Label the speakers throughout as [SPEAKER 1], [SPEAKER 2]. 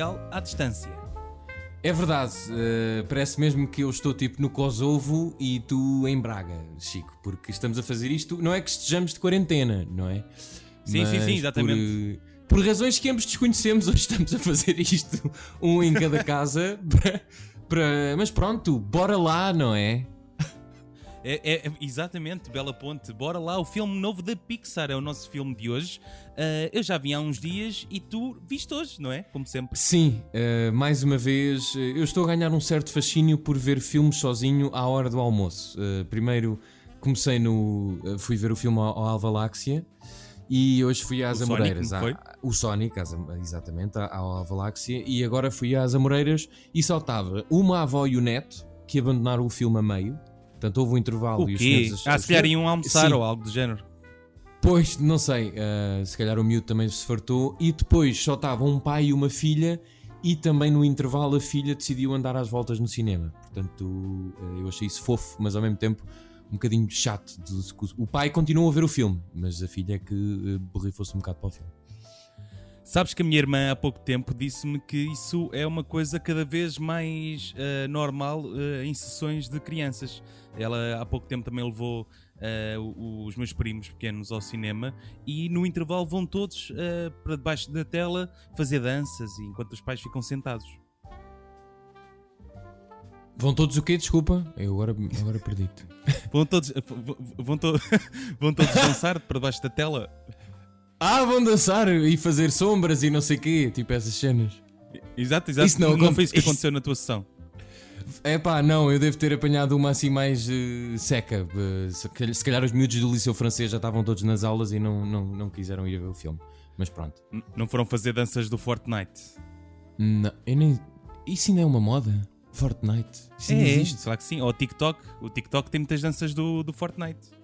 [SPEAKER 1] social à distância.
[SPEAKER 2] É verdade, uh, parece mesmo que eu estou tipo no Kosovo e tu em Braga, Chico, porque estamos a fazer isto, não é que estejamos de quarentena, não é?
[SPEAKER 1] Sim, Mas sim, sim, exatamente.
[SPEAKER 2] Por, por, razões que ambos desconhecemos, hoje estamos a fazer isto, um em cada casa, para, para, mas pronto, bora lá, não é?
[SPEAKER 1] É, é, exatamente, Bela Ponte. Bora lá, o filme novo da Pixar é o nosso filme de hoje. Uh, eu já vim há uns dias e tu viste hoje, não é? Como sempre.
[SPEAKER 2] Sim, uh, mais uma vez, eu estou a ganhar um certo fascínio por ver filmes sozinho à hora do almoço. Uh, primeiro comecei no. fui ver o filme ao Alvaláxia. E hoje fui às o Amoreiras.
[SPEAKER 1] Sonic,
[SPEAKER 2] à, o Sonic, às, exatamente, à, à Alvaláxia. E agora fui às Amoreiras e saltava uma avó e o neto que abandonaram o filme a meio Portanto, houve um intervalo
[SPEAKER 1] o e os senhores... Ah, se calhar iam almoçar Sim. ou algo do género.
[SPEAKER 2] Pois, não sei, uh, se calhar o miúdo também se fartou. E depois só estava um pai e uma filha, e também no intervalo a filha decidiu andar às voltas no cinema. Portanto, uh, eu achei isso fofo, mas ao mesmo tempo um bocadinho chato. O pai continuou a ver o filme, mas a filha é que uh, borrifou-se um bocado para o filme.
[SPEAKER 1] Sabes que a minha irmã há pouco tempo disse-me que isso é uma coisa cada vez mais uh, normal uh, em sessões de crianças. Ela há pouco tempo também levou uh, os meus primos pequenos ao cinema e no intervalo vão todos para debaixo da tela fazer danças enquanto os pais ficam sentados.
[SPEAKER 2] Vão todos o quê? Desculpa, eu agora, agora perdi-te.
[SPEAKER 1] vão todos, vão, to vão todos dançar para debaixo da tela.
[SPEAKER 2] Ah, vão dançar e fazer sombras e não sei o quê, tipo essas cenas.
[SPEAKER 1] Exato, exato. Isso não, não foi isso que aconteceu na tua sessão.
[SPEAKER 2] É pá, não, eu devo ter apanhado uma assim mais uh, seca. Uh, se calhar os miúdos do Liceu Francês já estavam todos nas aulas e não, não, não quiseram ir ver o filme. Mas pronto.
[SPEAKER 1] N não foram fazer danças do Fortnite?
[SPEAKER 2] Não, eu nem. Isso ainda é uma moda? Fortnite? Isso
[SPEAKER 1] é, existe? claro que sim. Ou o TikTok. O TikTok tem muitas danças do, do Fortnite.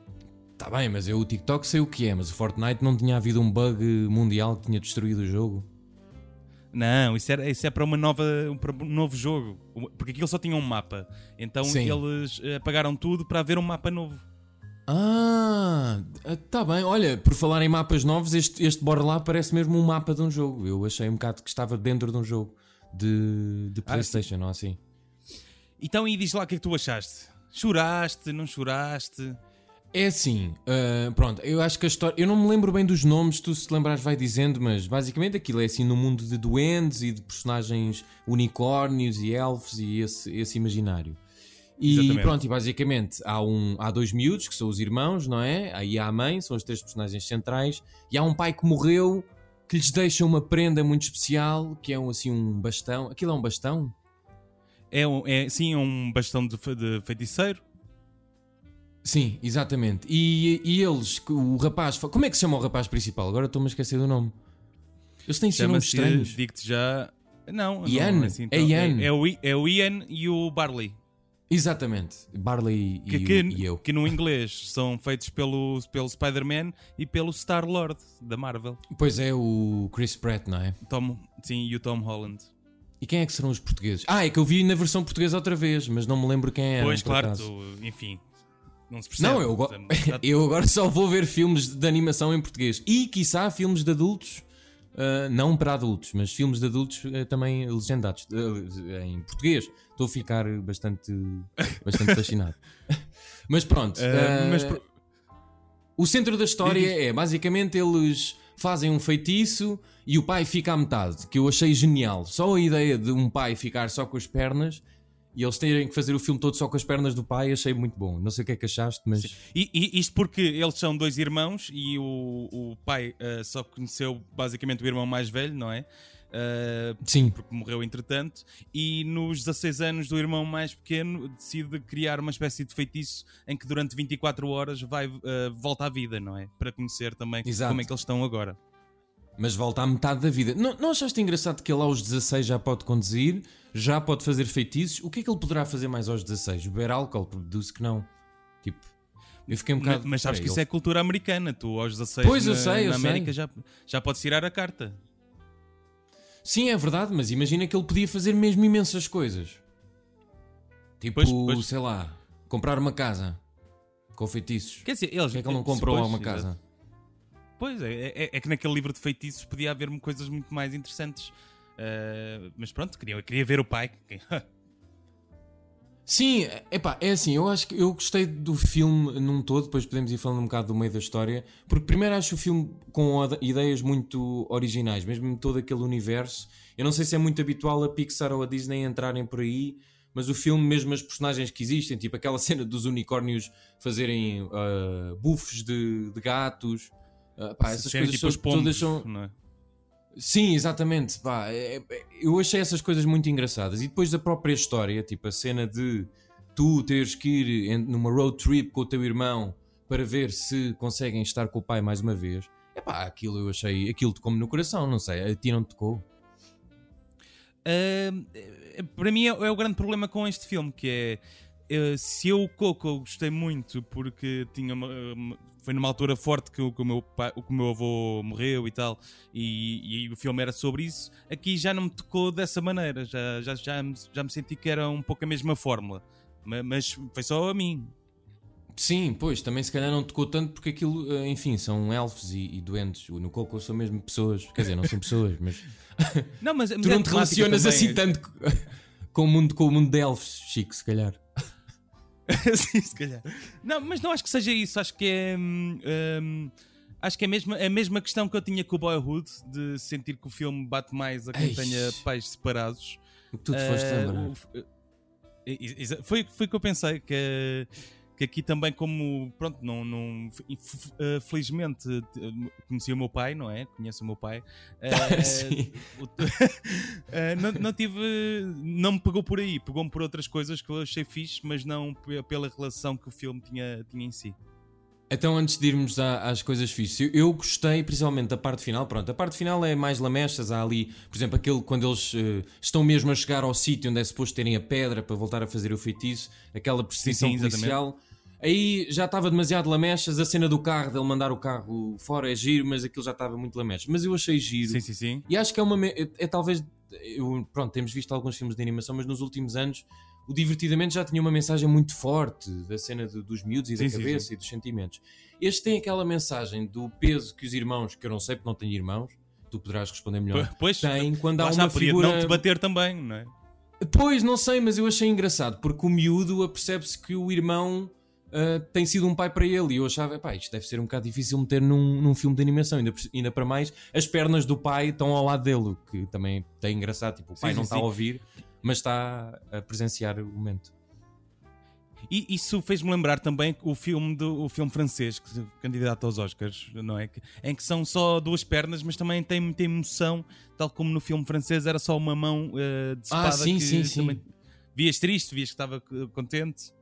[SPEAKER 2] Tá bem, mas eu o TikTok sei o que é, mas o Fortnite não tinha havido um bug mundial que tinha destruído o jogo.
[SPEAKER 1] Não, isso, era, isso é para, uma nova, para um novo jogo. Porque aquilo só tinha um mapa. Então Sim. eles apagaram tudo para haver um mapa novo.
[SPEAKER 2] Ah, tá bem. Olha, por falar em mapas novos, este, este Lá parece mesmo um mapa de um jogo. Eu achei um bocado que estava dentro de um jogo de, de ah, PlayStation, ah, não assim?
[SPEAKER 1] Então, e diz lá o que é que tu achaste? Choraste, não choraste?
[SPEAKER 2] É assim, uh, pronto, eu acho que a história. Eu não me lembro bem dos nomes, tu se lembrares vai dizendo, mas basicamente aquilo é assim no mundo de duendes e de personagens unicórnios e elfos e esse, esse imaginário. E Exatamente. pronto, e basicamente há, um, há dois miúdos que são os irmãos, não é? Aí há a mãe, são os três personagens centrais, e há um pai que morreu que lhes deixa uma prenda muito especial, que é um, assim um bastão. Aquilo é um bastão?
[SPEAKER 1] É, um, é sim, é um bastão de, de feiticeiro
[SPEAKER 2] Sim, exatamente. E, e eles, o rapaz. Como é que se chama o rapaz principal? Agora estou-me a esquecer do nome. Eles têm nomes estranhos.
[SPEAKER 1] Digo-te já. Não,
[SPEAKER 2] Ian.
[SPEAKER 1] Não,
[SPEAKER 2] é, assim, é Ian.
[SPEAKER 1] É, é, o, é o Ian e o Barley.
[SPEAKER 2] Exatamente. Barley
[SPEAKER 1] que,
[SPEAKER 2] e,
[SPEAKER 1] que,
[SPEAKER 2] e, eu.
[SPEAKER 1] Que no inglês são feitos pelo, pelo Spider-Man e pelo Star-Lord da Marvel.
[SPEAKER 2] Pois é, o Chris Pratt, não é?
[SPEAKER 1] Tom, sim, e o Tom Holland.
[SPEAKER 2] E quem é que serão os portugueses? Ah, é que eu vi na versão portuguesa outra vez, mas não me lembro quem era.
[SPEAKER 1] Pois, claro, tu, enfim, não se percebe.
[SPEAKER 2] Não, eu, go... eu agora só vou ver filmes de animação em português. E, quiçá, filmes de adultos. Uh, não para adultos, mas filmes de adultos uh, também legendados uh, em português. Estou a ficar bastante, bastante fascinado. mas pronto. Mas pro... O centro da história é basicamente eles fazem um feitiço e o pai fica à metade, que eu achei genial. Só a ideia de um pai ficar só com as pernas e eles terem que fazer o filme todo só com as pernas do pai, achei muito bom. Não sei o que é que achaste, mas.
[SPEAKER 1] E, e, isto porque eles são dois irmãos e o, o pai uh, só conheceu basicamente o irmão mais velho, não é? Uh,
[SPEAKER 2] Sim.
[SPEAKER 1] Porque morreu entretanto. E nos 16 anos do irmão mais pequeno decide criar uma espécie de feitiço em que durante 24 horas vai, uh, volta à vida, não é? Para conhecer também Exato. como é que eles estão agora.
[SPEAKER 2] Mas volta à metade da vida. Não, não achaste engraçado que ele aos 16 já pode conduzir? já pode fazer feitiços. O que é que ele poderá fazer mais aos 16? Beber álcool? Deduzo que não. Tipo, eu fiquei um bocado.
[SPEAKER 1] Mas, mas sabes que isso é cultura americana. Tu aos 16
[SPEAKER 2] pois, eu
[SPEAKER 1] na,
[SPEAKER 2] sei, eu
[SPEAKER 1] na América
[SPEAKER 2] sei.
[SPEAKER 1] Já, já podes tirar a carta.
[SPEAKER 2] Sim, é verdade, mas imagina que ele podia fazer mesmo imensas coisas. Tipo, pois, pois. sei lá, comprar uma casa com feitiços.
[SPEAKER 1] Quer dizer, eles.
[SPEAKER 2] que é que ele não comprou pois, uma casa?
[SPEAKER 1] Pois é, é, é, que naquele livro de feitiços podia haver coisas muito mais interessantes Uh, mas pronto, queria, queria ver o pai.
[SPEAKER 2] Sim, epá, é assim, eu acho que eu gostei do filme num todo, depois podemos ir falando um bocado do meio da história, porque primeiro acho o filme com ideias muito originais, mesmo todo aquele universo. Eu não sei se é muito habitual a Pixar ou a Disney entrarem por aí, mas o filme, mesmo as personagens que existem, tipo aquela cena dos unicórnios fazerem uh, buffs de, de gatos, uh, pá, essas coisas tipo pombos, todas são. Não é? Sim, exatamente. Pá, é, é, eu achei essas coisas muito engraçadas. E depois da própria história, tipo a cena de tu teres que ir numa road trip com o teu irmão para ver se conseguem estar com o pai mais uma vez. É pá, aquilo eu achei, aquilo tocou-me no coração, não sei, a ti não tocou?
[SPEAKER 1] Uh, para mim é, é, o grande problema com este filme, que é uh, se eu o Coco gostei muito porque tinha uma, uma foi numa altura forte que, que, o, meu pai, que o meu avô morreu e tal, e, e, o filme era sobre isso. Aqui já não me tocou dessa maneira, já, já, já, me, já me senti que era um pouco a mesma fórmula, mas, foi só a mim.
[SPEAKER 2] Sim, pois, também se calhar não tocou tanto porque aquilo, eh, enfim, são elfos e, e doentes. No Coco são mesmo pessoas, quer dizer, não são pessoas, mas.
[SPEAKER 1] Não, mas,
[SPEAKER 2] mas tu não te relacionas também. assim tanto com o mundo, com o mundo de elfos, Chico, se calhar.
[SPEAKER 1] Sim, se calhar. Não, mas não acho que seja isso. Acho que é. Hum, hum, acho que é a mesma, é a mesma questão que eu tinha com o Boyhood, de sentir que o filme bate mais a quem Eish. tenha pais separados.
[SPEAKER 2] Tu te uh, foste lembrar.
[SPEAKER 1] Foi, foi o que eu pensei, que que aqui também como pronto não, não eh, felizmente conheci o meu pai não é? Conheço o meu pai. Uh, não, não, tive não me pegou por aí pegou-me por outras coisas que eu achei fixe mas não pela relação que o filme tinha, tinha em si
[SPEAKER 2] então, antes de irmos às coisas fixas, eu, gostei principalmente da parte final. Pronto, a parte final é mais lamechas. Há ali, por exemplo, aquele quando eles uh, estão mesmo a chegar ao sítio onde é suposto terem a pedra para voltar a fazer o feitiço, aquela perseguição policial. Aí já estava demasiado lamechas. A cena do carro, dele mandar o carro fora, é giro, mas aquilo já estava muito lamechas. Mas eu achei giro.
[SPEAKER 1] Sim, sim, sim.
[SPEAKER 2] E acho que é uma. É, é talvez. Eu, pronto, temos visto alguns filmes de animação, mas nos últimos anos o Divertidamente já tinha uma mensagem muito forte da cena de, dos miúdos e sim, da cabeça sim, e dos sentimentos. Este tem aquela mensagem do peso que os irmãos, que eu não sei porque não tenho irmãos, tu poderás responder melhor.
[SPEAKER 1] Pois,
[SPEAKER 2] tem quando há uma figura.
[SPEAKER 1] não te bater também, não é?
[SPEAKER 2] Pois, não sei, mas eu achei engraçado porque o miúdo apercebe-se que o irmão uh, tem sido um pai para ele. E eu achava, pá, isto deve ser um bocado difícil meter num, num filme de animação. Ainda, ainda para mais, as pernas do pai estão ao lado dele, que também é engraçado. Tipo, o pai sim, não está a ouvir, mas está a presenciar o momento.
[SPEAKER 1] E isso fez-me lembrar também o filme do o filme francês que candidato aos Oscars, não é? Em que são só duas pernas, mas também tem muita emoção, tal como no filme francês era só uma mão uh, de espada
[SPEAKER 2] ah, sim,
[SPEAKER 1] que
[SPEAKER 2] sim, sim.
[SPEAKER 1] vias triste, vias que estava contente.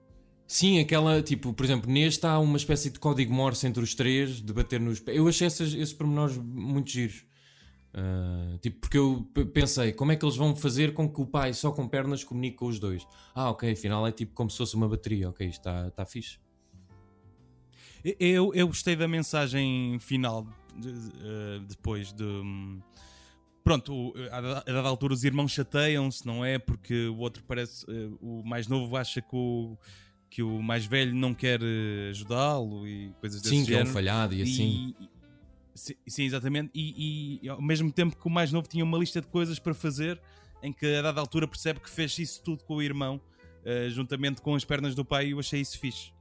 [SPEAKER 2] Sim, aquela, tipo, por exemplo, neste há uma espécie de código Morse entre os três, de bater nos. Eu achei esses, esses pormenores muito giros. Uh, tipo, porque eu pensei, como é que eles vão fazer com que o pai só com pernas comunique com os dois? Ah, ok, afinal é tipo como se fosse uma bateria, ok, está tá fixe.
[SPEAKER 1] Eu, eu gostei da mensagem final de, uh, depois de. Um, pronto, a, dada altura os irmãos chateiam-se, não é? Porque o outro parece. Uh, o mais novo acha que o que o mais velho não quer ajudá-lo e coisas desse
[SPEAKER 2] Sim,
[SPEAKER 1] género.
[SPEAKER 2] Sim, que é um falhado e assim.
[SPEAKER 1] E, sim, sim, exatamente. E, e, ao mesmo tempo que o mais novo tinha uma lista de coisas para fazer, em que a dada altura percebe que fez isso tudo com o irmão, uh, juntamente com as pernas do pai, e eu achei isso fixe.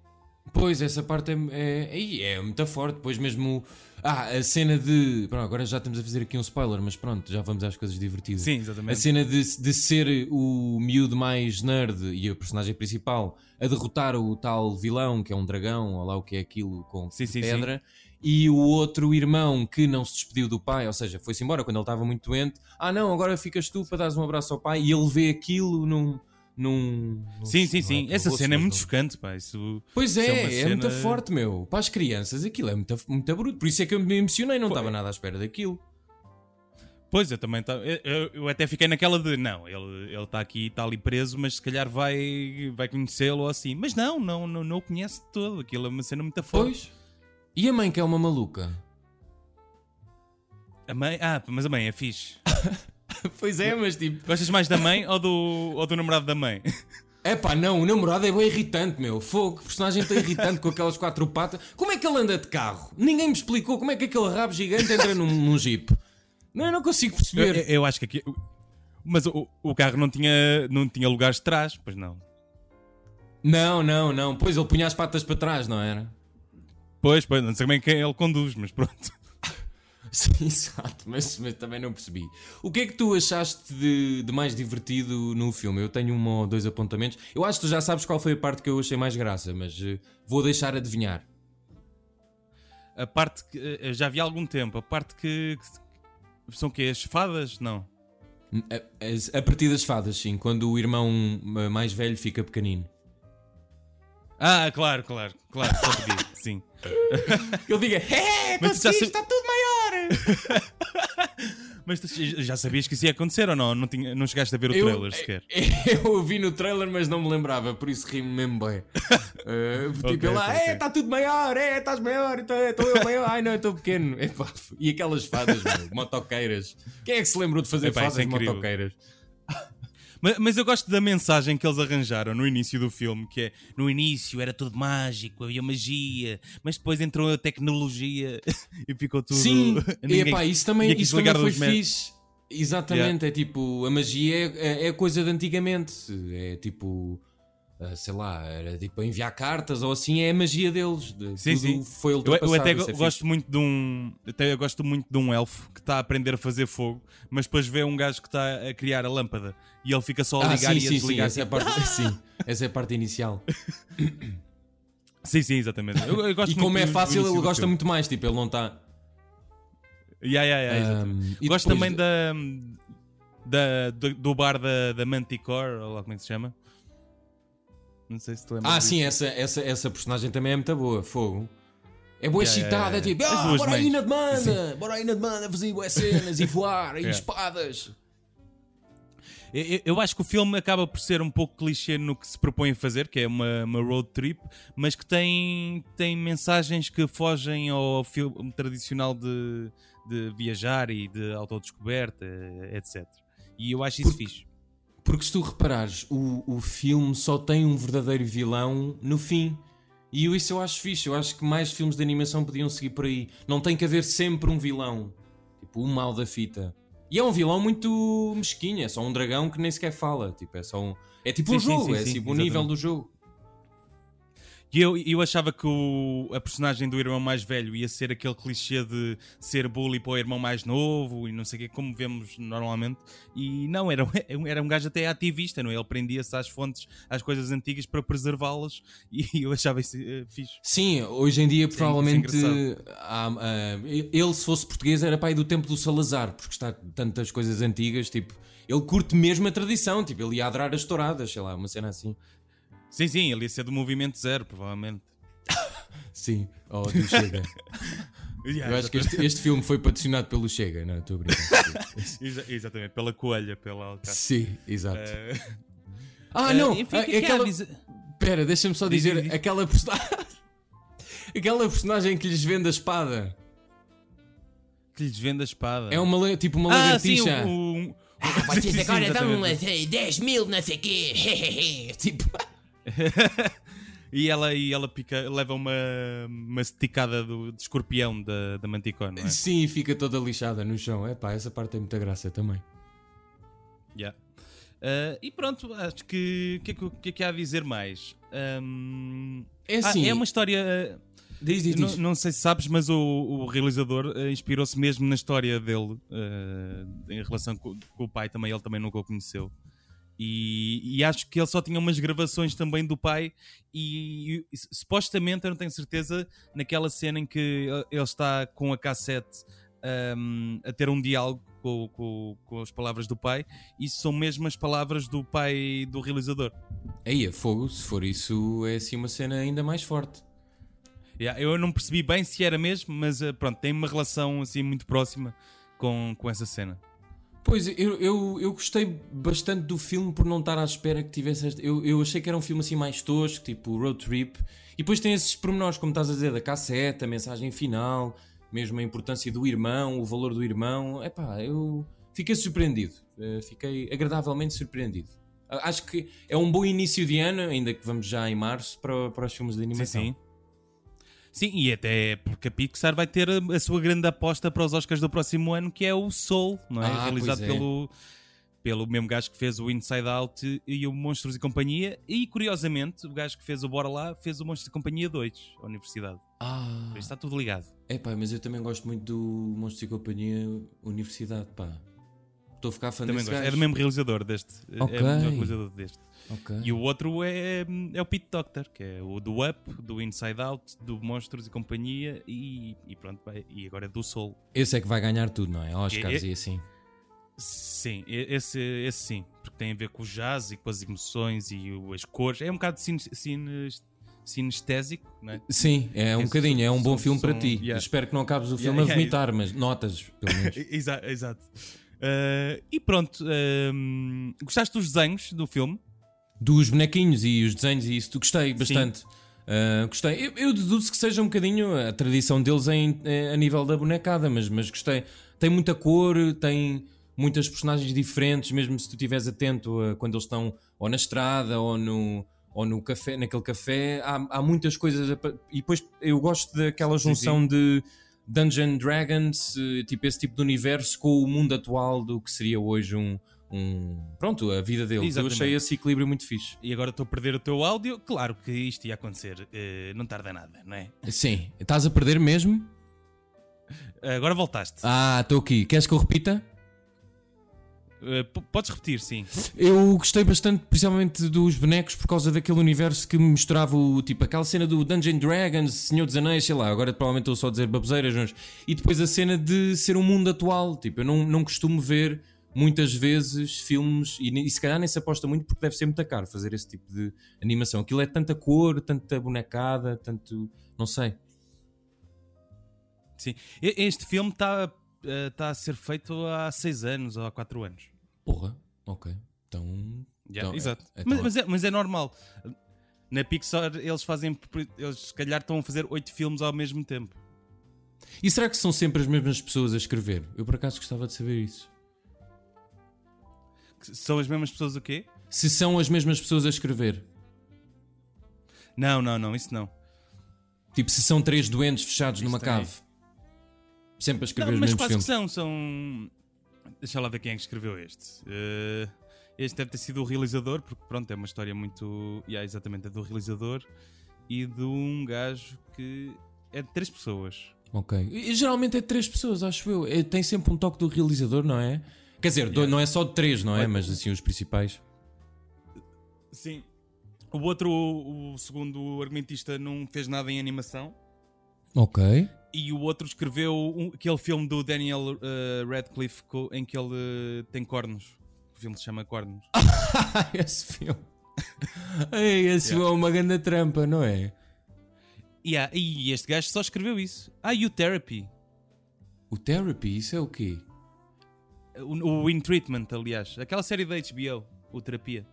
[SPEAKER 2] Pois, essa parte é, é, é, muito forte. Depois mesmo. Ah, a cena de. Pronto, agora já estamos a fazer aqui um spoiler, mas pronto, já vamos às coisas divertidas.
[SPEAKER 1] Sim, exatamente.
[SPEAKER 2] A cena de, de ser o miúdo mais nerd e a personagem principal a derrotar o tal vilão, que é um dragão, ou lá o que é aquilo com sim, sim, pedra. Sim. E o outro irmão que não se despediu do pai, ou seja, foi-se embora quando ele estava muito doente. Ah, não, agora ficas tu para dares um abraço ao pai. E ele vê aquilo num num.
[SPEAKER 1] sim, sim, sim. É Essa cena é muito chocante, pá. Isso,
[SPEAKER 2] pois é, é, é cena... muito forte, meu. Para as crianças, aquilo é muito, muito bruto. Por isso é que eu me emocionei, não estava nada à espera daquilo.
[SPEAKER 1] Pois, eu também tá, eu, eu, até fiquei naquela de não, ele está aqui, está ali preso, mas se calhar vai, vai conhecê-lo assim. Mas não, não, não, não o conhece de todo. Aquilo é uma cena muito forte. Pois.
[SPEAKER 2] E a mãe que é uma maluca?
[SPEAKER 1] A mãe? Ah, mas a mãe é fixe.
[SPEAKER 2] pois é, mas tipo.
[SPEAKER 1] Gostas mais da mãe ou do, ou do namorado da mãe?
[SPEAKER 2] É pá, não, o namorado é bem irritante, meu. Fogo, que personagem tão irritante com aquelas quatro patas. Como é que ele anda de carro? Ninguém me explicou como é que aquele rabo gigante entra num, num jeep. Não, eu não consigo perceber.
[SPEAKER 1] Eu, eu acho que aqui, Mas o, o carro não tinha, não tinha lugares de trás, pois não.
[SPEAKER 2] Não, não, não. Pois ele punha as patas para trás, não era?
[SPEAKER 1] Pois, pois, não sei bem quem ele conduz, mas pronto.
[SPEAKER 2] Sim, exato, mas, mas, também não percebi. O que é que tu achaste de, de, mais divertido no filme? Eu tenho um ou dois apontamentos. Eu acho que tu já sabes qual foi a parte que eu achei mais graça, mas uh, vou deixar adivinhar.
[SPEAKER 1] A parte que uh, já vi há algum tempo, a parte que, que são que as fadas? Não.
[SPEAKER 2] A, a, a partir das fadas, sim, quando o irmão mais velho fica pequenino.
[SPEAKER 1] Ah, claro, claro, claro, só podia, sim.
[SPEAKER 2] Ele diga, é, está tudo maior!
[SPEAKER 1] Mas tu já sabias que isso ia acontecer ou não? Não, tinha, não chegaste a ver o eu, trailer sequer?
[SPEAKER 2] Eu vi no trailer, mas não me lembrava, por isso ri-me mesmo bem. Uh, tipo, okay, lá, okay, é, está tudo maior, é, estás maior, estou eu maior, ai não, estou pequeno. Epá, e aquelas fadas, meu, motoqueiras. Quem é que se lembrou de fazer Epá, fadas é de motoqueiras?
[SPEAKER 1] Mas, mas, eu gosto da mensagem que eles arranjaram no início do filme, que é no início era tudo mágico, havia magia, mas depois entrou a tecnologia e ficou tudo.
[SPEAKER 2] Sim, e epá, isso também, isso também foi fixe. Exatamente, yeah. é tipo, a magia é, é coisa de antigamente. É tipo ah, sei lá, era tipo enviar cartas ou assim, é a magia deles. Sim, sim. Foi
[SPEAKER 1] eu, eu até go gosto fixe. muito de um. Até gosto muito de um elfo que está a aprender a fazer fogo, mas depois vê um gajo que está a criar a lâmpada e ele fica só a ligar ah, sim, e a sim, desligar.
[SPEAKER 2] Sim, essa, é a parte, ah! sim, essa é a parte inicial.
[SPEAKER 1] sim, sim, exatamente. Eu, eu
[SPEAKER 2] e como é fácil, ele gosta muito mais, tipo, ele não está.
[SPEAKER 1] Yeah, yeah, yeah, um, gosto depois... também da, da, do, do bar da, da Manticore, ou lá como é que se chama não sei se tu lembras.
[SPEAKER 2] Ah, disso. sim, essa, essa, essa personagem também é muito boa. Fogo. É boa yeah, excitada, yeah, yeah. é tipo, ah, bora aí na demanda, bora aí na demanda fazer boas cenas e voar e espadas.
[SPEAKER 1] Eu, eu, acho que o filme acaba por ser um pouco clichê no que se propõe a fazer, que é uma, uma road trip, mas que tem, tem mensagens que fogem ao filme tradicional de, de viajar e de autodescoberta, etc. E eu acho isso por, fixe.
[SPEAKER 2] Porque se tu reparares, o, o filme só tem um verdadeiro vilão no fim. E isso eu acho fixe. Eu acho que mais filmes de animação podiam seguir por aí. Não tem que haver sempre um vilão. Tipo, o mal da fita. E é um vilão muito mesquinho. É só um dragão que nem sequer fala. Tipo, é só um. É tipo sim, um jogo. Sim, sim, é tipo o nível do jogo.
[SPEAKER 1] E eu, eu achava que o, a personagem do irmão mais velho ia ser aquele clichê de ser bully para o irmão mais novo e não sei o que, como vemos normalmente. E não, era, era um gajo até ativista, não é? Ele prendia-se às fontes, às coisas antigas para preservá-las e eu achava isso uh, fixe.
[SPEAKER 2] Sim, hoje em dia Sim, provavelmente há, uh, ele, se fosse português, era pai do tempo do Salazar, porque está tantas coisas antigas, tipo. Ele curte mesmo a tradição, tipo, ele ia adorar as touradas, sei lá, uma cena assim.
[SPEAKER 1] Sim, sim, ele ia ser do movimento zero, provavelmente.
[SPEAKER 2] sim, ou do Chega. yeah, Eu acho que este, este, filme foi patrocinado pelo Chega, não estou a brincar.
[SPEAKER 1] exatamente, pela coelha, pela alcatra.
[SPEAKER 2] Sim, exato. Uh... Ah, não! Uh, enfim, ah, que aquela... Espera, deixa-me só dizer, diz, diz. aquela personagem. aquela personagem que lhes vende a espada.
[SPEAKER 1] Que lhes vende a espada.
[SPEAKER 2] É uma, tipo uma ah, lagartixa. Sim, um,
[SPEAKER 3] Ah, vocês agora dão 10 mil, não sei o quê. tipo.
[SPEAKER 1] e ela, e ela pica, leva uma, uma esticada do, de escorpião da, da Manticone, é?
[SPEAKER 2] Sim, fica toda lixada no chão. É pá, essa parte tem muita graça também.
[SPEAKER 1] Yeah. Uh, e pronto, acho que o que, que, que, é que há a dizer mais? Um, é assim. Ah, é uma história.
[SPEAKER 2] Diz, diz, diz.
[SPEAKER 1] Não, não, sei se sabes, mas o, o realizador uh, inspirou-se mesmo na história dele uh, em relação com, com, o pai também. Ele também nunca o conheceu. E, e, acho que ele só tinha umas gravações também do pai e, e, supostamente, eu não tenho certeza, naquela cena em que ele está com a cassete um, a ter um diálogo com, com, com, as palavras do pai, isso são mesmo as palavras do pai do realizador.
[SPEAKER 2] Aí, a fogo, se for isso, é assim uma cena ainda mais forte.
[SPEAKER 1] Yeah, eu não percebi bem se era mesmo, mas eh, pronto, tem uma relação assim muito próxima com, com essa cena.
[SPEAKER 2] Pois, eu, eu, eu gostei bastante do filme por não estar à espera que tivesse. Esta... Eu, eu achei que era um filme assim mais tosco, tipo Road Trip. E depois tem esses pormenores, como estás a dizer, da cassete, a mensagem final, mesmo a importância do irmão, o valor do irmão. Epá, eu fiquei surpreendido. Eh, fiquei agradavelmente surpreendido. Acho que é um bom início de ano, ainda que vamos já em março, para, para os filmes de animação.
[SPEAKER 1] Sim, sim. Sim, e até porque a Pixar vai ter a sua grande aposta para os Oscars do próximo ano, que é o Soul, não é? Ah, Realizado é. pelo pelo mesmo gajo que fez o Inside Out e o Monstros e Companhia. E curiosamente, o gajo que fez o Bora Lá fez o Monstros e Companhia 2, a Universidade.
[SPEAKER 2] Ah,
[SPEAKER 1] está tudo ligado.
[SPEAKER 2] é pá, mas eu também gosto muito do Monstros e Companhia Universidade, pá. Estou a ficar fã
[SPEAKER 1] Também
[SPEAKER 2] desse
[SPEAKER 1] gosto. É do mesmo realizador deste.
[SPEAKER 2] Ok.
[SPEAKER 1] É o realizador deste.
[SPEAKER 2] Ok.
[SPEAKER 1] E o outro é, é o Pete Doctor, que é o do Up, do Inside Out, do Monstros e Companhia e, e pronto, e agora é do Soul.
[SPEAKER 2] Esse é que vai ganhar tudo, não é? Oscars
[SPEAKER 1] É-
[SPEAKER 2] e assim.
[SPEAKER 1] Sim, e- esse, esse sim, porque tem a ver com o jazz e com as emoções e as cores. É um bocado cine, sinestésico, não é?
[SPEAKER 2] Sim, é um
[SPEAKER 1] Esse
[SPEAKER 2] bocadinho, é um
[SPEAKER 1] som-
[SPEAKER 2] bom filme para
[SPEAKER 1] som-
[SPEAKER 2] ti.
[SPEAKER 1] yeah.
[SPEAKER 2] Espero que não acabes o
[SPEAKER 1] Yeah,
[SPEAKER 2] filme a
[SPEAKER 1] yeah,
[SPEAKER 2] vomitar, mas notas, pelo menos.
[SPEAKER 1] Exato. exato. Ah, e pronto, ahm, gostaste dos desenhos do filme?
[SPEAKER 2] Dos bonequinhos e os desenhos e isso, gostei bastante. Ah, gostei. Eu, eu deduzo que seja um bocadinho a tradição deles em, eh, a nível da bonecada, mas, mas gostei. Tem muita cor, tem muitas personagens diferentes, mesmo se tu estiveres atento a quando eles estão ou na estrada ou no, ou no café, naquele café, há, há muitas coisas. a e depois eu gosto daquela
[SPEAKER 1] Sim,
[SPEAKER 2] junção de Dungeon Dragons, eh, tipo esse tipo de universo, com o mundo atual do que seria hoje um. Um pronto, a vida deles. Eu
[SPEAKER 1] Exatamente.
[SPEAKER 2] achei esse equilíbrio muito fixe.
[SPEAKER 1] E agora estou a perder o teu áudio. Claro que isto ia acontecer, eh, não tarda nada, não é?
[SPEAKER 2] Sim, estás a perder mesmo?
[SPEAKER 1] Agora voltaste.
[SPEAKER 2] Ah, estou aqui. Queres que eu repita?
[SPEAKER 1] Eh, podes repetir, sim.
[SPEAKER 2] Eu gostei bastante, principalmente dos bonecos, por causa daquele universo que me misturava o tipo aquela cena do Dungeon Dragons, Senhor dos Anéis, sei lá. Agora provavelmente estou só a dizer baboseiras, mas. E depois a cena de ser um mundo atual. Tipo, eu não, não costumo ver muitas vezes filmes, e, e se calhar nem se aposta muito porque deve ser muito caro fazer esse tipo de animação. Aquilo é tanta cor, tanta bonecada, tanto. Não sei.
[SPEAKER 1] sim. Este filme está tá a ser feito há 6 anos ou há 4 anos.
[SPEAKER 2] Porra, ok. Então.
[SPEAKER 1] Yeah,
[SPEAKER 2] Então,
[SPEAKER 1] exato.
[SPEAKER 2] é- é
[SPEAKER 1] mas, mas é, mas é normal. Na Pixar eles fazem. Eles se calhar estão a fazer 8 filmes ao mesmo tempo.
[SPEAKER 2] E será que são sempre as mesmas pessoas a escrever? Eu por acaso gostava de saber isso.
[SPEAKER 1] São as mesmas pessoas o quê?
[SPEAKER 2] Se são as mesmas pessoas a escrever.
[SPEAKER 1] Não, não, não, isso não.
[SPEAKER 2] Tipo, se são três doentes fechados
[SPEAKER 1] Isto
[SPEAKER 2] numa cave. Sempre a escrever
[SPEAKER 1] Não,
[SPEAKER 2] os
[SPEAKER 1] mas
[SPEAKER 2] mesmos
[SPEAKER 1] quase
[SPEAKER 2] filmes.
[SPEAKER 1] que são. São. Deixa lá ver quem é que escreveu este. Eh, este deve ter sido o realizador, porque pronto, é uma história muito. Yeah, exatamente, é do realizador e de um gajo que é de três pessoas.
[SPEAKER 2] Ok. E, geralmente é de três pessoas, acho eu. É- tem sempre um toque do realizador, não é? Quer dizer,
[SPEAKER 1] Yeah.
[SPEAKER 2] não é só de três, não é? Mas assim, os principais.
[SPEAKER 1] Sim. O outro, o segundo argumentista, não fez nada em animação.
[SPEAKER 2] Ok.
[SPEAKER 1] E o outro escreveu um- aquele filme do Daniel eh, Radcliffe em que ele eh, tem cornos. O filme se chama Cornos.
[SPEAKER 2] esse filme. Ei, esse filme é uma grande trampa, não é?
[SPEAKER 1] Yeah, e este gajo só escreveu isso. Ah, e o Therapy.
[SPEAKER 2] O Therapy, isso é o quê?
[SPEAKER 1] O, o In Treatment, aliás. Aquela série da HBO, o Terapia.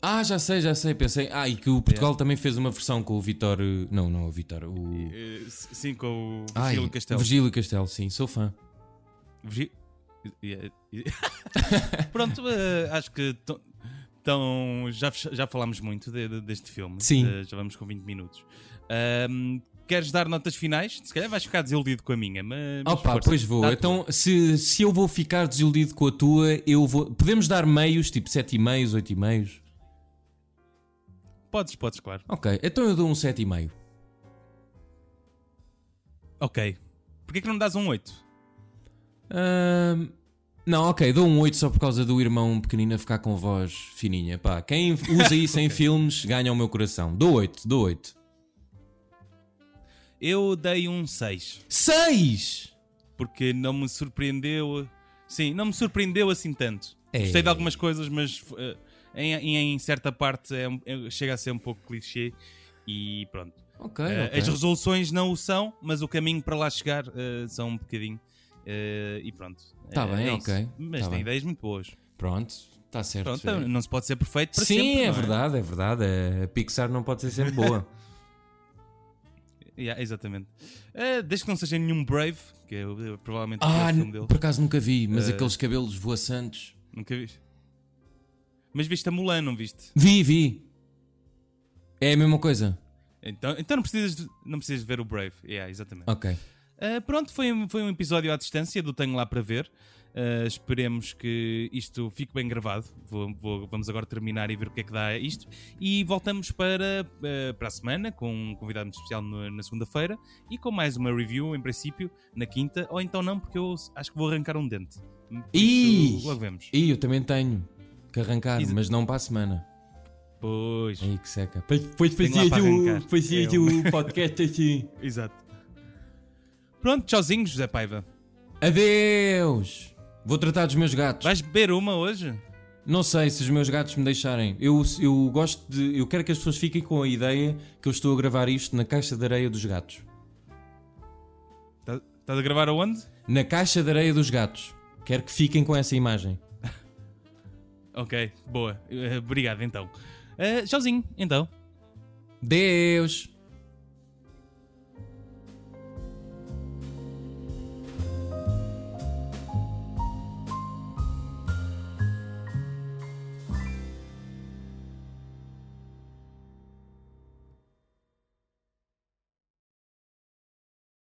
[SPEAKER 2] Ah, já sei, já sei. Pensei. Ah, e que o Portugal também fez uma versão com o Vitor. Não, não, o Vitor. O.
[SPEAKER 1] Sim, com o
[SPEAKER 2] Ai,
[SPEAKER 1] Virgílio Castelo.
[SPEAKER 2] Virgílio Castelo, sim, sou fã.
[SPEAKER 1] Yeah, yeah. Pronto, eh, acho que tão- tão- já, já falámos muito de- de- deste filme.
[SPEAKER 2] Sim.
[SPEAKER 1] Eh, já vamos com 20 minutos. Ahm, queres dar notas finais? Se calhar vais ficar desiludido com a minha, mas. mas
[SPEAKER 2] Opa,
[SPEAKER 1] força,
[SPEAKER 2] pois vou. Então, se, se eu vou ficar desiludido com a tua, eu vou. Podemos dar meios, tipo 7,5, 8,5?
[SPEAKER 1] Podes, podes, claro.
[SPEAKER 2] Ok, então eu dou um 7,5.
[SPEAKER 1] Ok. Porquê que não me dás um 8?
[SPEAKER 2] Ahm, não, ok, dou um 8 só por causa do irmão pequenino a ficar com voz fininha. Pá, quem usa isso em filmes ganha o meu coração. Dou 8, dou 8.
[SPEAKER 1] Eu dei um 6.
[SPEAKER 2] 6!
[SPEAKER 1] Porque não me surpreendeu. Sim, não me surpreendeu assim tanto.
[SPEAKER 2] É.
[SPEAKER 1] Gostei de algumas coisas, mas eh, em, em certa parte é é- chega a ser um pouco clichê. E pronto.
[SPEAKER 2] Ok,
[SPEAKER 1] Eh,
[SPEAKER 2] ok.
[SPEAKER 1] As resoluções não o são, mas o caminho para lá chegar eh, são um bocadinho. E pronto.
[SPEAKER 2] Tá
[SPEAKER 1] Eh,
[SPEAKER 2] bem,
[SPEAKER 1] é
[SPEAKER 2] ok.
[SPEAKER 1] Mas
[SPEAKER 2] Tá
[SPEAKER 1] tem
[SPEAKER 2] bem.
[SPEAKER 1] ideias muito boas.
[SPEAKER 2] Pronto, está certo.
[SPEAKER 1] Pronto, não se pode ser perfeito para
[SPEAKER 2] Sim,
[SPEAKER 1] sempre.
[SPEAKER 2] é
[SPEAKER 1] não
[SPEAKER 2] verdade, é verdade. A Pixar não pode ser sempre boa.
[SPEAKER 1] Yeah, exatamente. Eh, desde que não seja nenhum Brave, que é eh, provavelmente o
[SPEAKER 2] ah,
[SPEAKER 1] pior filme dele.
[SPEAKER 2] por acaso nunca vi, mas
[SPEAKER 1] Eh,
[SPEAKER 2] aqueles cabelos voaçantes.
[SPEAKER 1] Nunca viste. Mas viste a Mulan, não viste?
[SPEAKER 2] Vi, vi. É a mesma coisa.
[SPEAKER 1] Então, então não, precisas de, não precisas de ver o Brave. Yeah, exatamente.
[SPEAKER 2] Ok.
[SPEAKER 1] Uh, pronto, foi, um- foi um episódio à distância do Tenho Lá para Ver. Uh, esperemos que isto fique bem gravado. Vou- vou- vamos agora terminar e ver o que é que dá isto. E voltamos para, uh, para a semana com um convidado especial no- na segunda-feira e com mais uma review, em princípio, na quinta. Ou então não, porque eu acho que vou arrancar um dente. Isso, logo vemos.
[SPEAKER 2] E eu também tenho que arrancar, mas não para a semana.
[SPEAKER 1] Pois,
[SPEAKER 2] Aí que seca. Fazer
[SPEAKER 1] É
[SPEAKER 2] o podcast assim.
[SPEAKER 1] exato. Pronto, tchauzinho, José Paiva.
[SPEAKER 2] Adeus! Vou tratar dos meus gatos.
[SPEAKER 1] Vais beber uma hoje?
[SPEAKER 2] Não sei se os meus gatos me deixarem. Eu, eu gosto de. Eu quero que as pessoas fiquem com a ideia que eu estou a gravar isto na caixa de areia dos gatos.
[SPEAKER 1] Tá- Estás a gravar aonde?
[SPEAKER 2] Na caixa de areia dos gatos. Quero que fiquem com essa imagem.
[SPEAKER 1] Ok, boa. Uh, obrigado então. Uh, tchauzinho, então.
[SPEAKER 2] Deus!